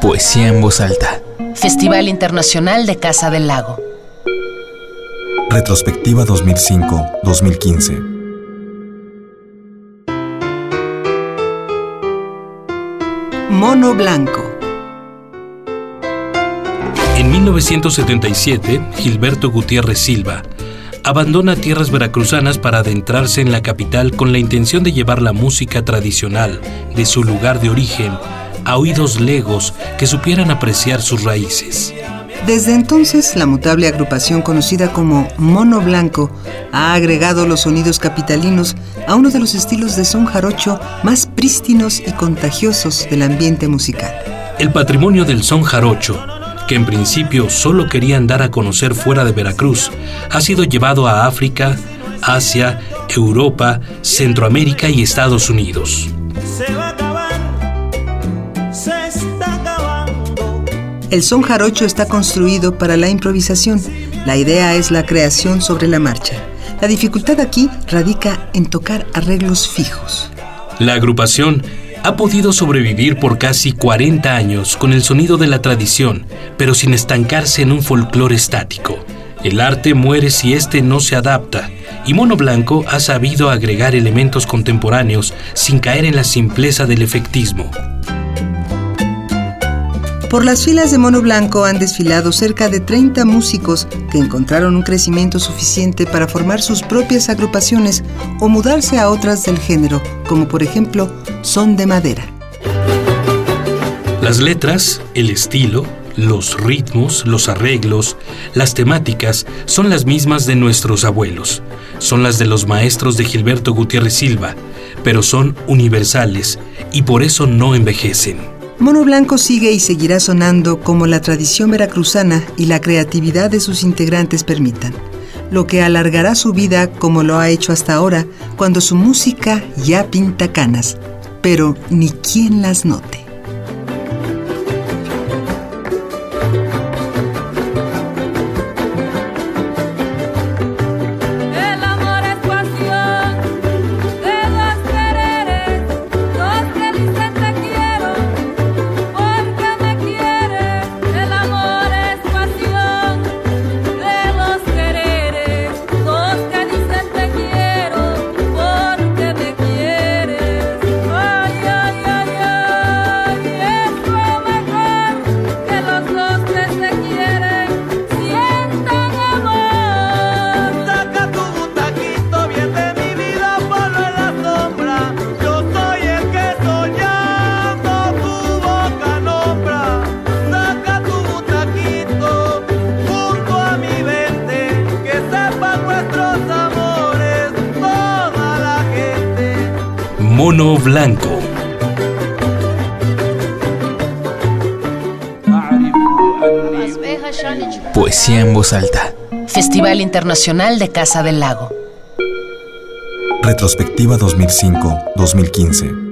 Poesía en voz alta. Festival Internacional de Casa del Lago. Retrospectiva 2005-2015. Mono Blanco. En 1977, Gilberto Gutiérrez Silva abandona tierras veracruzanas para adentrarse en la capital con la intención de llevar la música tradicional de su lugar de origen a oídos legos que supieran apreciar sus raíces. Desde entonces, la mutable agrupación conocida como Mono Blanco ha agregado los sonidos capitalinos a uno de los estilos de son jarocho más prístinos y contagiosos del ambiente musical. El patrimonio del son jarocho, que en principio solo querían dar a conocer fuera de Veracruz, ha sido llevado a África, Asia, Europa, Centroamérica y Estados Unidos. El son jarocho está construido para la improvisación. La idea es la creación sobre la marcha. La dificultad aquí radica en tocar arreglos fijos. La agrupación ha podido sobrevivir por casi 40 años con el sonido de la tradición, pero sin estancarse en un folclore estático. El arte muere si éste no se adapta, y Mono Blanco ha sabido agregar elementos contemporáneos sin caer en la simpleza del efectismo. Por las filas de Mono Blanco han desfilado cerca de 30 músicos que encontraron un crecimiento suficiente para formar sus propias agrupaciones o mudarse a otras del género, como por ejemplo Son de Madera. Las letras, el estilo, los ritmos, los arreglos, las temáticas son las mismas de nuestros abuelos. Son las de los maestros de Gilberto Gutiérrez Silva, pero son universales y por eso no envejecen. Mono Blanco sigue y seguirá sonando como la tradición veracruzana y la creatividad de sus integrantes permitan, lo que alargará su vida como lo ha hecho hasta ahora cuando su música ya pinta canas, pero ni quien las note. Mono Blanco. Poesía en voz alta. Festival Internacional de Casa del Lago. Retrospectiva 2005-2015.